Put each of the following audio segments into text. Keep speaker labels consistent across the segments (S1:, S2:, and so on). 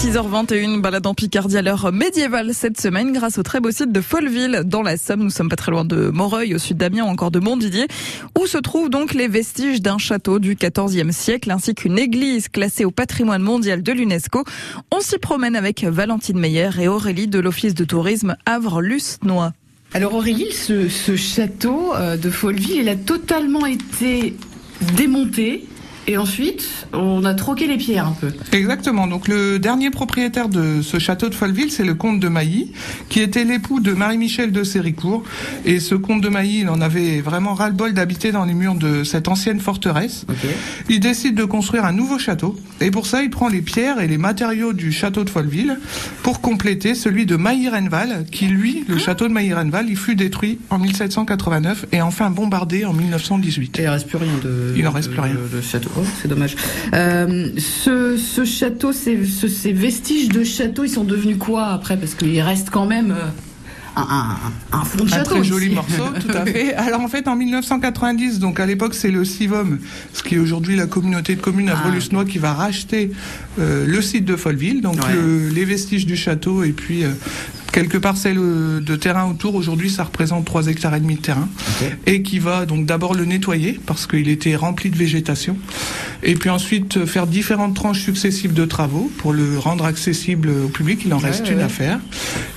S1: 6h21, balade en Picardie à l'heure médiévale cette semaine grâce au très beau site de Folleville dans la Somme. Nous sommes pas très loin de Moreuil au sud d'Amiens ou encore de Montdidier où se trouvent donc les vestiges d'un château du XIVe siècle ainsi qu'une église classée au patrimoine mondial de l'UNESCO. On s'y promène avec Valentine Meyer et Aurélie de l'Office de tourisme Havre-Luce-Noix.
S2: Alors Aurélie, ce, ce château euh, de Folleville, il a totalement été démonté et ensuite, on a troqué les pierres un peu.
S3: Exactement. Donc le dernier propriétaire de ce château de Folleville, c'est le comte de Mailly, qui était l'époux de Marie-Michel de Séricourt. Et ce comte de Mailly, il en avait vraiment ras-le-bol d'habiter dans les murs de cette ancienne forteresse. Il décide de construire un nouveau château. Et pour ça, il prend les pierres et les matériaux du château de Folleville pour compléter celui de Mailly-Renval, qui lui, le château de Mailly-Renval, il fut détruit en 1789 et enfin bombardé en 1918.
S2: Et il reste plus rien de.
S3: Il en reste plus rien.
S2: De château. Oh, c'est dommage. Euh, ce, ce, château, ces, ce, ces, vestiges de château, ils sont devenus quoi après? Parce qu'il reste quand même. Euh, un, un, un, fond de château.
S3: Un très joli morceau, tout à fait. Alors en fait, en 1990, donc à l'époque, c'est le CIVOM, ce qui est aujourd'hui la communauté de communes à ah. Qui va racheter euh, le site de Folleville, donc ouais. le, les vestiges du château et puis euh, quelques parcelles de terrain autour. Aujourd'hui, ça représente 3 hectares et demi de terrain. Okay. Et qui va donc d'abord le nettoyer parce qu'il était rempli de végétation. Et puis ensuite faire différentes tranches successives de travaux pour le rendre accessible au public. Il en reste ouais, une ouais. à faire.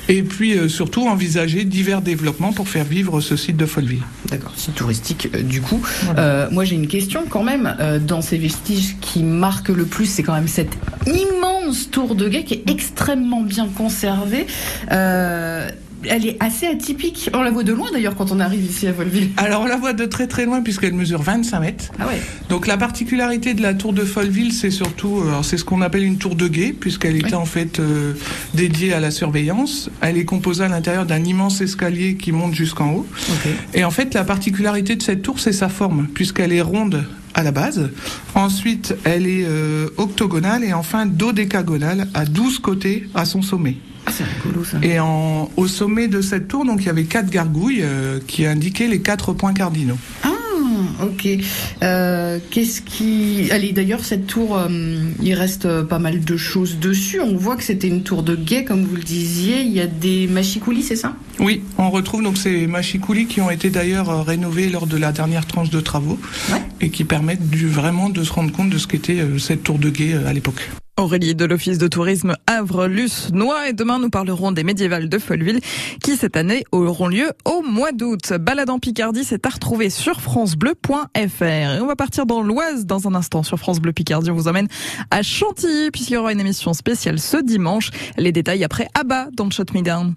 S3: Et puis euh, surtout envisager divers développements pour faire vivre ce site de Folleville.
S2: D'accord, site touristique euh, du coup. Voilà. Euh, moi j'ai une question quand même. Dans ces vestiges qui marquent le plus, c'est quand même cette immense tour de guet qui est extrêmement bien conservée. Euh, elle est assez atypique. On la voit de loin d'ailleurs quand on arrive ici à Folleville.
S3: Alors on la voit de très très loin puisqu'elle mesure 25 mètres.
S2: Ah ouais.
S3: Donc la particularité de la tour de Folleville, c'est surtout, c'est ce qu'on appelle une tour de guet puisqu'elle était en fait euh, dédiée à la surveillance. Elle est composée à l'intérieur d'un immense escalier qui monte jusqu'en haut. Okay. Et en fait la particularité de cette tour, c'est sa forme puisqu'elle est ronde à la base. Ensuite, elle est euh, octogonale et enfin dodécagonale à 12 côtés à son sommet.
S2: Ah, c'est rigolo ça.
S3: Et en, au sommet de cette tour, donc il y avait quatre gargouilles euh, qui indiquaient les quatre points cardinaux.
S2: Ah, ok. Euh, Qu'est-ce qui. Allez, d'ailleurs, cette tour, euh, il reste euh, pas mal de choses dessus. On voit que c'était une tour de guet, comme vous le disiez. Il y a des machicoulis, c'est ça?
S3: Oui, on retrouve donc ces machicoulis qui ont été d'ailleurs rénovés lors de la dernière tranche de travaux ouais. et qui permettent du, vraiment de se rendre compte de ce qu'était cette tour de guet à l'époque.
S1: Aurélie de l'Office de tourisme Havre-Luce-Noix et demain nous parlerons des médiévales de Folleville qui cette année auront lieu au mois d'août. Balade en Picardie, c'est à retrouver sur francebleu.fr. Et on va partir dans l'Oise dans un instant sur France Bleu Picardie. On vous emmène à Chantilly puisqu'il y aura une émission spéciale ce dimanche. Les détails après Abba dans le Shot Me Down.